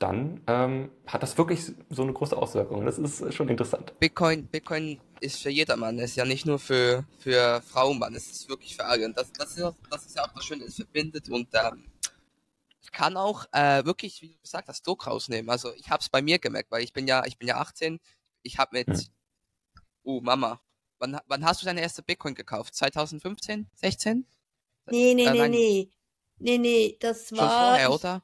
dann ähm, hat das wirklich so eine große Auswirkung. Das ist schon interessant.
Bitcoin, Bitcoin ist für jedermann. Es ist ja nicht nur für, für Frauen, Mann. Es ist wirklich für alle. Und das, das, ist, das ist ja auch das Schöne, es verbindet und ähm, kann auch äh, wirklich, wie du gesagt hast, Druck rausnehmen. Also ich habe es bei mir gemerkt, weil ich bin ja, ich bin ja 18. Ich habe mit, hm. oh Mama, wann, wann hast du deine erste Bitcoin gekauft? 2015, 16?
Nee, nee, äh, nee, nee. Nee, nee, das war. Schon
vorher, oder?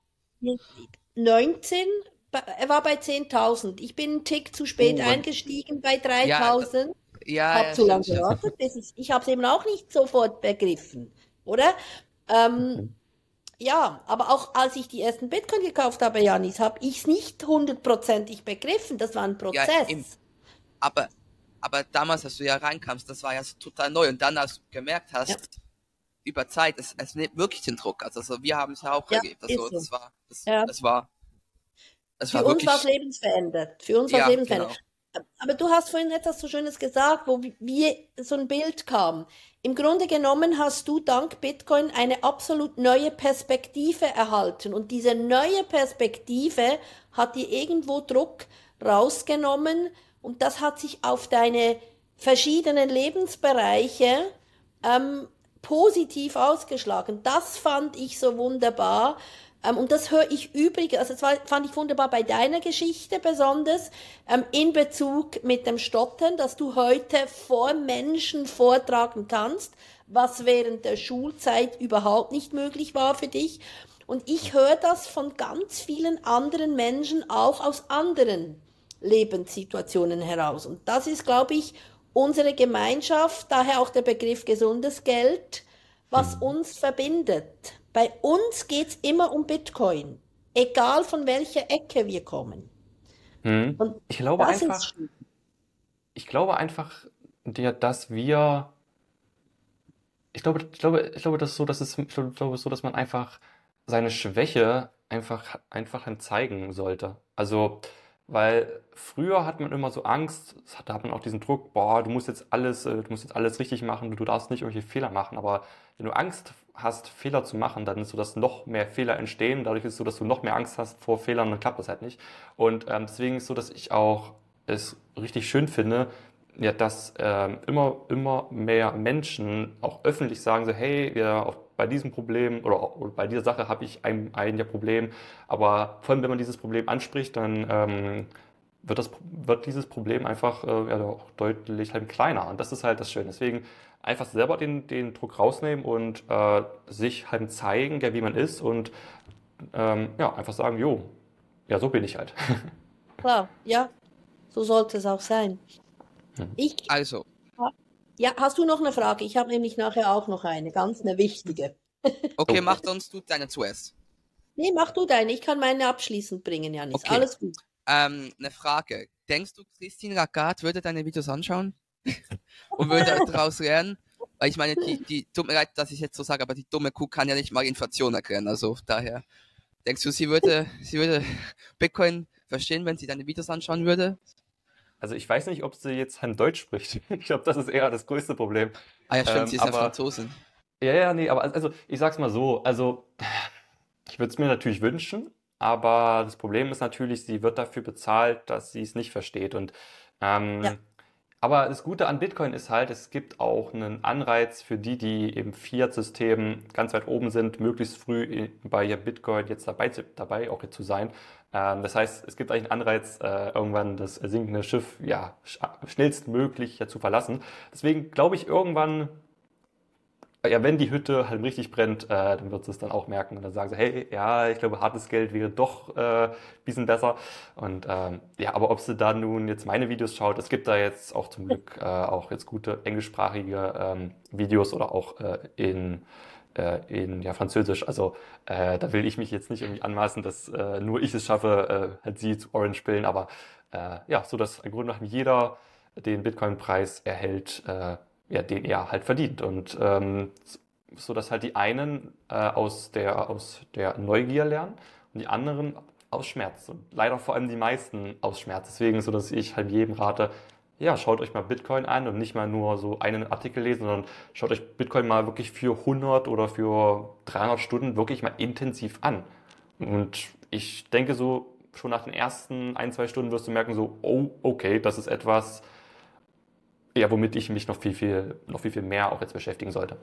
19, er war bei 10.000. Ich bin einen Tick zu spät oh, eingestiegen bei 3.000. Ja, ja, hab ja, zu lange gewartet. Ich, ich habe es eben auch nicht sofort begriffen, oder? Ähm, ja, aber auch als ich die ersten Bitcoin gekauft habe, Janis, habe ich es nicht hundertprozentig begriffen. Das war ein Prozess. Ja,
aber, aber damals, als du ja reinkamst, das war ja total neu. Und dann, als du gemerkt hast. Über Zeit, es, es nimmt wirklich den Druck. Also, also wir haben es ja auch ja, erlebt. Also, so. das war, das, ja. das war
das Für uns war es lebensverändert. Für uns war es ja, lebensverändert. Genau. Aber du hast vorhin etwas so Schönes gesagt, wo wir so ein Bild kam. Im Grunde genommen hast du dank Bitcoin eine absolut neue Perspektive erhalten. Und diese neue Perspektive hat dir irgendwo Druck rausgenommen und das hat sich auf deine verschiedenen Lebensbereiche ähm, positiv ausgeschlagen. Das fand ich so wunderbar, ähm, und das höre ich übrigens, also das fand ich wunderbar bei deiner Geschichte besonders, ähm, in Bezug mit dem Stottern, dass du heute vor Menschen vortragen kannst, was während der Schulzeit überhaupt nicht möglich war für dich. Und ich höre das von ganz vielen anderen Menschen auch aus anderen Lebenssituationen heraus. Und das ist, glaube ich, unsere Gemeinschaft, daher auch der Begriff gesundes Geld, was mhm. uns verbindet. Bei uns geht es immer um Bitcoin, egal von welcher Ecke wir kommen.
Hm. Und ich glaube einfach, ich glaube einfach, dass wir, ich glaube, ich glaube, ich glaube, das so, dass es, ich glaube so, dass man einfach seine Schwäche einfach, einfach zeigen sollte. Also, weil früher hat man immer so Angst, da hat man auch diesen Druck, boah, du musst jetzt alles, äh, du musst jetzt alles richtig machen, du darfst nicht irgendwelche Fehler machen. Aber wenn du Angst hast, Fehler zu machen, dann ist so, dass noch mehr Fehler entstehen. Dadurch ist es so, dass du noch mehr Angst hast vor Fehlern, dann klappt das halt nicht. Und ähm, deswegen ist es so, dass ich auch es richtig schön finde, ja, dass ähm, immer, immer mehr Menschen auch öffentlich sagen so, hey, ja, auch bei diesem Problem oder, oder bei dieser Sache habe ich ein, ein Problem. Aber vor allem, wenn man dieses Problem anspricht, dann ähm, wird, das, wird dieses Problem einfach äh, ja, auch deutlich halt kleiner. Und das ist halt das Schöne. Deswegen einfach selber den, den Druck rausnehmen und äh, sich halt zeigen, ja, wie man ist und ähm, ja, einfach sagen, jo, ja, so bin ich halt.
Klar, ja, so sollte es auch sein.
Hm. Ich, also,
ja, hast du noch eine Frage? Ich habe nämlich nachher auch noch eine, ganz eine wichtige.
Okay, mach uns du deine zuerst.
Nee, mach du deine. Ich kann meine abschließend bringen, Janis. Okay. Alles gut.
Ähm, eine Frage. Denkst du, Christine Lagarde würde deine Videos anschauen? Und würde daraus lernen? Weil ich meine, die, die, tut mir leid, dass ich jetzt so sage, aber die dumme Kuh kann ja nicht mal Inflation erklären. Also daher, denkst du, sie würde, sie würde Bitcoin verstehen, wenn sie deine Videos anschauen würde?
Also ich weiß nicht, ob sie jetzt ein Deutsch spricht. Ich glaube, das ist eher das größte Problem.
Ah ja, stimmt, ähm, sie ist aber, ja Franzosin.
Ja, ja, nee, aber also ich sag's mal so, also ich würde es mir natürlich wünschen, aber das Problem ist natürlich, sie wird dafür bezahlt, dass sie es nicht versteht. Und ähm, ja. Aber das Gute an Bitcoin ist halt, es gibt auch einen Anreiz für die, die im Fiat-System ganz weit oben sind, möglichst früh bei Bitcoin jetzt dabei, dabei auch zu sein. Ähm, das heißt, es gibt eigentlich einen Anreiz, äh, irgendwann das sinkende Schiff ja, schnellstmöglich zu verlassen. Deswegen glaube ich, irgendwann ja, wenn die Hütte halt richtig brennt, äh, dann wird sie es dann auch merken und dann sagen sie, hey, ja, ich glaube, hartes Geld wäre doch äh, ein bisschen besser. Und ähm, ja, aber ob sie da nun jetzt meine Videos schaut, es gibt da jetzt auch zum Glück äh, auch jetzt gute englischsprachige ähm, Videos oder auch äh, in äh, in ja, Französisch. Also äh, da will ich mich jetzt nicht irgendwie anmaßen, dass äh, nur ich es schaffe, äh, halt sie zu Orange bilden, aber äh, ja, so dass im Grunde genommen jeder den Bitcoin-Preis erhält, äh, ja, den er halt verdient. Und ähm, so dass halt die einen äh, aus, der, aus der Neugier lernen und die anderen aus Schmerz. Und leider vor allem die meisten aus Schmerz. Deswegen so, dass ich halt jedem rate, ja, schaut euch mal Bitcoin an und nicht mal nur so einen Artikel lesen, sondern schaut euch Bitcoin mal wirklich für 100 oder für 300 Stunden wirklich mal intensiv an. Und ich denke so, schon nach den ersten ein, zwei Stunden wirst du merken so, oh, okay, das ist etwas, ja, womit ich mich noch viel, viel, noch viel, viel mehr auch jetzt beschäftigen sollte.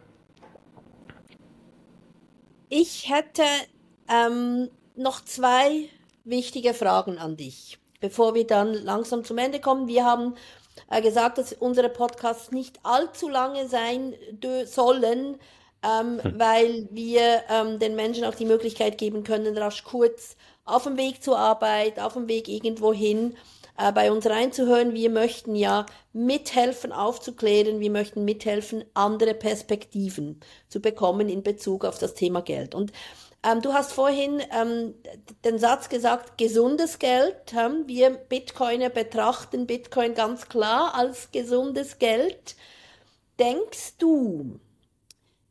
Ich hätte ähm, noch zwei wichtige Fragen an dich, bevor wir dann langsam zum Ende kommen. Wir haben äh, gesagt, dass unsere Podcasts nicht allzu lange sein sollen, ähm, hm. weil wir ähm, den Menschen auch die Möglichkeit geben können, rasch kurz auf dem Weg zur Arbeit, auf dem Weg irgendwo hin, äh, bei uns reinzuhören. Wir möchten ja mithelfen, aufzuklären. Wir möchten mithelfen, andere Perspektiven zu bekommen in Bezug auf das Thema Geld. Und ähm, du hast vorhin ähm, den Satz gesagt, gesundes Geld. Ähm, wir Bitcoiner betrachten Bitcoin ganz klar als gesundes Geld. Denkst du,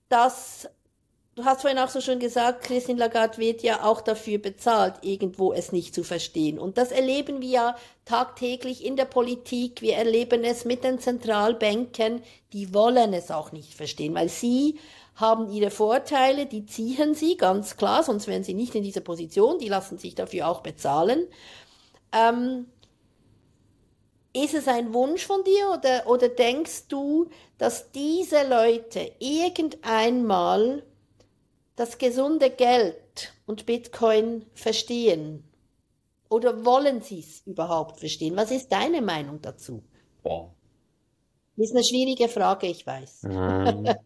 dass du hast vorhin auch so schon gesagt, Christine Lagarde wird ja auch dafür bezahlt, irgendwo es nicht zu verstehen. Und das erleben wir ja tagtäglich in der Politik. Wir erleben es mit den Zentralbanken. Die wollen es auch nicht verstehen, weil sie haben ihre Vorteile, die ziehen sie ganz klar, sonst wären sie nicht in dieser Position. Die lassen sich dafür auch bezahlen. Ähm, ist es ein Wunsch von dir oder, oder denkst du, dass diese Leute irgendeinmal das gesunde Geld und Bitcoin verstehen? Oder wollen sie es überhaupt verstehen? Was ist deine Meinung dazu? Boah. Ist eine schwierige Frage, ich weiß.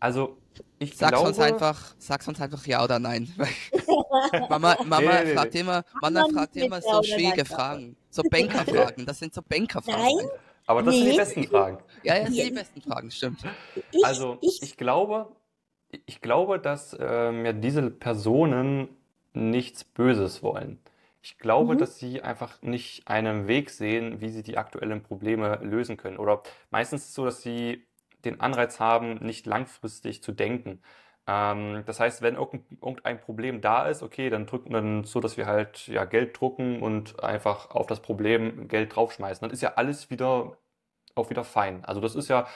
Also, ich
sag's
glaube...
uns einfach, sag's uns einfach ja oder nein. Mama, Mama nee, nee, fragt nee. immer, Mama fragt immer so schwierige Fragen. So Bankerfragen. Das sind so Bankerfragen. Nein.
Aber das sind die besten Fragen.
Ja, ja, das sind die besten Fragen, stimmt.
Also, ich glaube, ich glaube, dass ähm, ja, diese Personen nichts Böses wollen. Ich glaube, mhm. dass sie einfach nicht einen Weg sehen, wie sie die aktuellen Probleme lösen können. Oder meistens ist es so, dass sie den Anreiz haben, nicht langfristig zu denken. Ähm, das heißt, wenn irgendein Problem da ist, okay, dann drücken dann so, dass wir halt ja Geld drucken und einfach auf das Problem Geld draufschmeißen. Dann ist ja alles wieder auch wieder fein. Also das ist ja,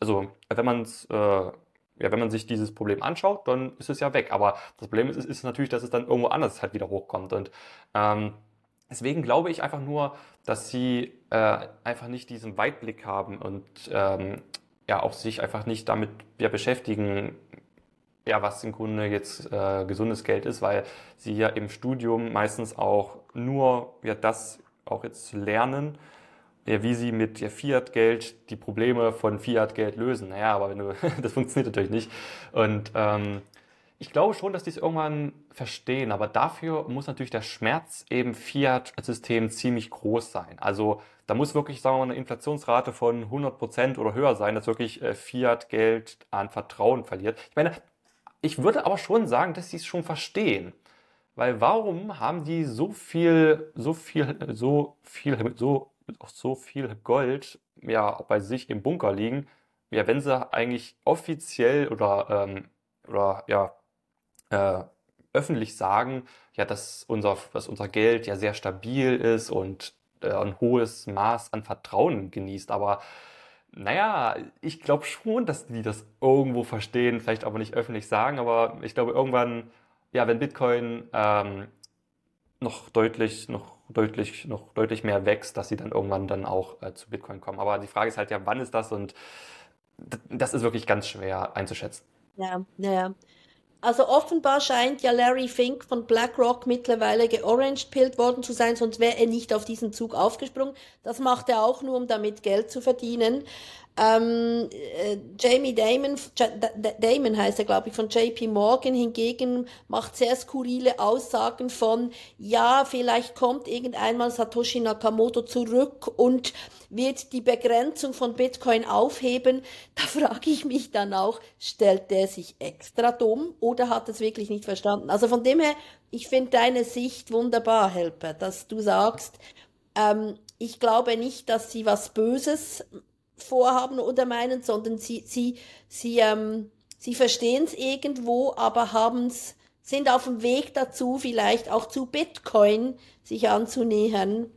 also wenn man es äh, ja, wenn man sich dieses Problem anschaut, dann ist es ja weg. Aber das Problem ist, ist natürlich, dass es dann irgendwo anders halt wieder hochkommt. Und ähm, deswegen glaube ich einfach nur, dass sie äh, einfach nicht diesen Weitblick haben und ähm, ja auch sich einfach nicht damit ja, beschäftigen, ja, was im Grunde jetzt äh, gesundes Geld ist, weil sie ja im Studium meistens auch nur ja das auch jetzt lernen ja, wie sie mit ja, Fiat-Geld die Probleme von Fiat-Geld lösen. Naja, aber wenn du, das funktioniert natürlich nicht. Und ähm, ich glaube schon, dass die es irgendwann verstehen, aber dafür muss natürlich der Schmerz eben Fiat-System ziemlich groß sein. Also da muss wirklich, sagen wir mal, eine Inflationsrate von 100% oder höher sein, dass wirklich äh, Fiat-Geld an Vertrauen verliert. Ich meine, ich würde aber schon sagen, dass sie es schon verstehen. Weil warum haben die so viel, so viel, so viel, so auch so viel Gold ja bei sich im Bunker liegen, ja, wenn sie eigentlich offiziell oder, ähm, oder ja, äh, öffentlich sagen, ja, dass unser, dass unser Geld ja sehr stabil ist und äh, ein hohes Maß an Vertrauen genießt. Aber naja, ich glaube schon, dass die das irgendwo verstehen, vielleicht aber nicht öffentlich sagen, aber ich glaube irgendwann, ja, wenn Bitcoin ähm, noch deutlich, noch deutlich, noch deutlich mehr wächst, dass sie dann irgendwann dann auch äh, zu Bitcoin kommen. Aber die Frage ist halt ja, wann ist das? Und das ist wirklich ganz schwer einzuschätzen.
Ja, ja. Also offenbar scheint ja Larry Fink von BlackRock mittlerweile georanged-pillt worden zu sein, sonst wäre er nicht auf diesen Zug aufgesprungen. Das macht er auch nur, um damit Geld zu verdienen. Ähm, äh, Jamie Damon, Damon heißt er, glaube ich, von JP Morgan hingegen macht sehr skurrile Aussagen von, ja, vielleicht kommt irgendeinmal Satoshi Nakamoto zurück und wird die Begrenzung von Bitcoin aufheben. Da frage ich mich dann auch, stellt der sich extra dumm oder hat es wirklich nicht verstanden? Also von dem her, ich finde deine Sicht wunderbar, Helper, dass du sagst, ähm, ich glaube nicht, dass sie was Böses vorhaben oder meinen, sondern sie, sie, sie, ähm, sie verstehen es irgendwo, aber haben's, sind auf dem Weg dazu, vielleicht auch zu Bitcoin sich anzunähern,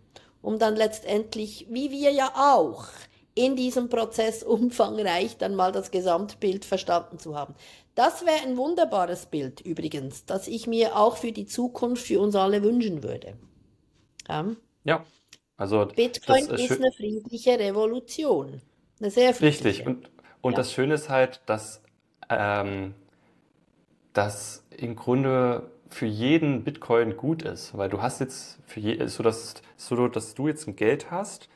um dann letztendlich, wie wir ja auch, in diesem Prozess umfangreich dann mal das Gesamtbild verstanden zu haben. Das wäre ein wunderbares Bild übrigens, das ich mir auch für die Zukunft für uns alle wünschen würde.
Ja, ja also
Bitcoin ist, ist eine friedliche Revolution. Eine sehr friedliche.
Richtig. Und, und ja. das Schöne ist halt, dass, ähm, dass im Grunde für jeden Bitcoin gut ist, weil du hast jetzt für je, so, dass, so, dass du jetzt ein Geld hast,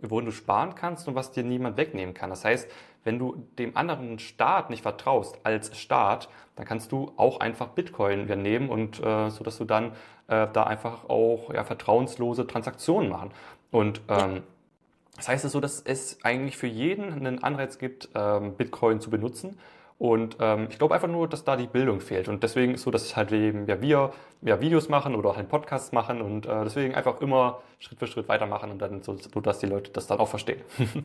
wo du sparen kannst und was dir niemand wegnehmen kann. Das heißt, wenn du dem anderen Staat nicht vertraust als Staat, dann kannst du auch einfach Bitcoin nehmen und äh, so dass du dann äh, da einfach auch ja, vertrauenslose Transaktionen machen. Und ähm, das heißt es so, dass es eigentlich für jeden einen Anreiz gibt, ähm, Bitcoin zu benutzen. Und ähm, ich glaube einfach nur, dass da die Bildung fehlt. Und deswegen ist so, dass halt eben ja, wir ja, Videos machen oder halt Podcasts machen und äh, deswegen einfach immer Schritt für Schritt weitermachen und dann so, so dass die Leute das dann auch verstehen.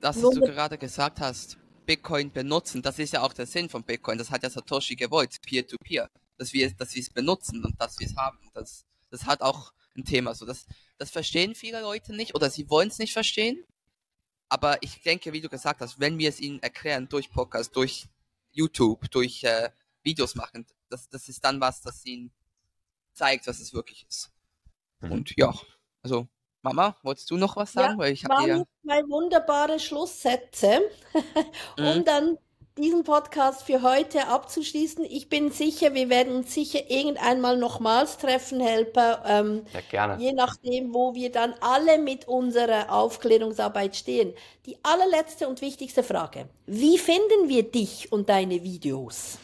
das, was du gerade gesagt hast, Bitcoin benutzen, das ist ja auch der Sinn von Bitcoin. Das hat ja Satoshi gewollt, Peer-to-Peer, -Peer, dass wir dass wir es benutzen und dass wir es haben. Das, das hat auch ein Thema. So, das, das verstehen viele Leute nicht oder sie wollen es nicht verstehen. Aber ich denke, wie du gesagt hast, wenn wir es ihnen erklären durch Podcast, durch YouTube, durch äh, Videos machen, das, das ist dann was, das ihnen zeigt, was es wirklich ist. Mhm. Und ja, also Mama, wolltest du noch was sagen?
Ja, Weil ich habe ja zwei wunderbare Schlusssätze, um mhm. dann diesen Podcast für heute abzuschließen. Ich bin sicher, wir werden uns sicher irgendeinmal nochmals treffen, Helper.
Ähm, ja, gerne.
Je nachdem, wo wir dann alle mit unserer Aufklärungsarbeit stehen. Die allerletzte und wichtigste Frage. Wie finden wir dich und deine Videos?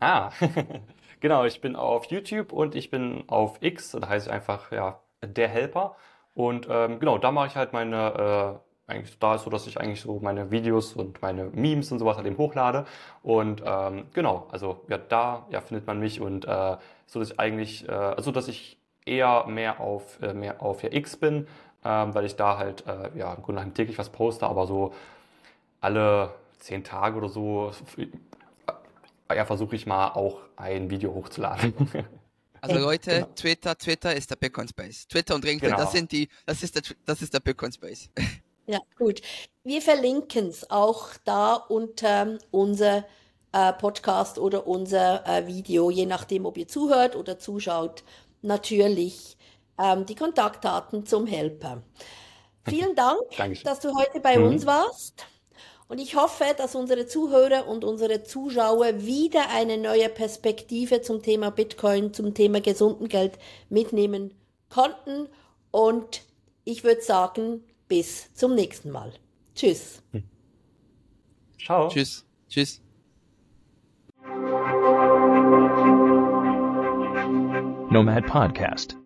Ah, genau. Ich bin auf YouTube und ich bin auf X. Da heißt ich einfach, ja, der Helper. Und ähm, genau, da mache ich halt meine... Äh, eigentlich da ist so, dass ich eigentlich so meine Videos und meine Memes und sowas halt eben hochlade. Und ähm, genau, also ja, da ja, findet man mich und äh, so, dass ich eigentlich, äh, also dass ich eher mehr auf, äh, mehr auf ja, X bin, ähm, weil ich da halt äh, ja im Grunde genommen täglich was poste, aber so alle zehn Tage oder so ja, versuche ich mal auch ein Video hochzuladen.
Also Leute, genau. Twitter, Twitter ist der Bitcoin Space. Twitter und LinkedIn, genau. das sind die, das ist der, das ist der Bitcoin Space.
Ja, gut. Wir verlinken es auch da unter unser äh, Podcast oder unser äh, Video, je nachdem, ob ihr zuhört oder zuschaut, natürlich ähm, die Kontaktdaten zum Helper. Vielen Dank, dass du heute bei mhm. uns warst. Und ich hoffe, dass unsere Zuhörer und unsere Zuschauer wieder eine neue Perspektive zum Thema Bitcoin, zum Thema gesunden Geld mitnehmen konnten. Und ich würde sagen, bis zum nächsten Mal. Tschüss.
Ciao. Tschüss. Tschüss. Nomad Podcast.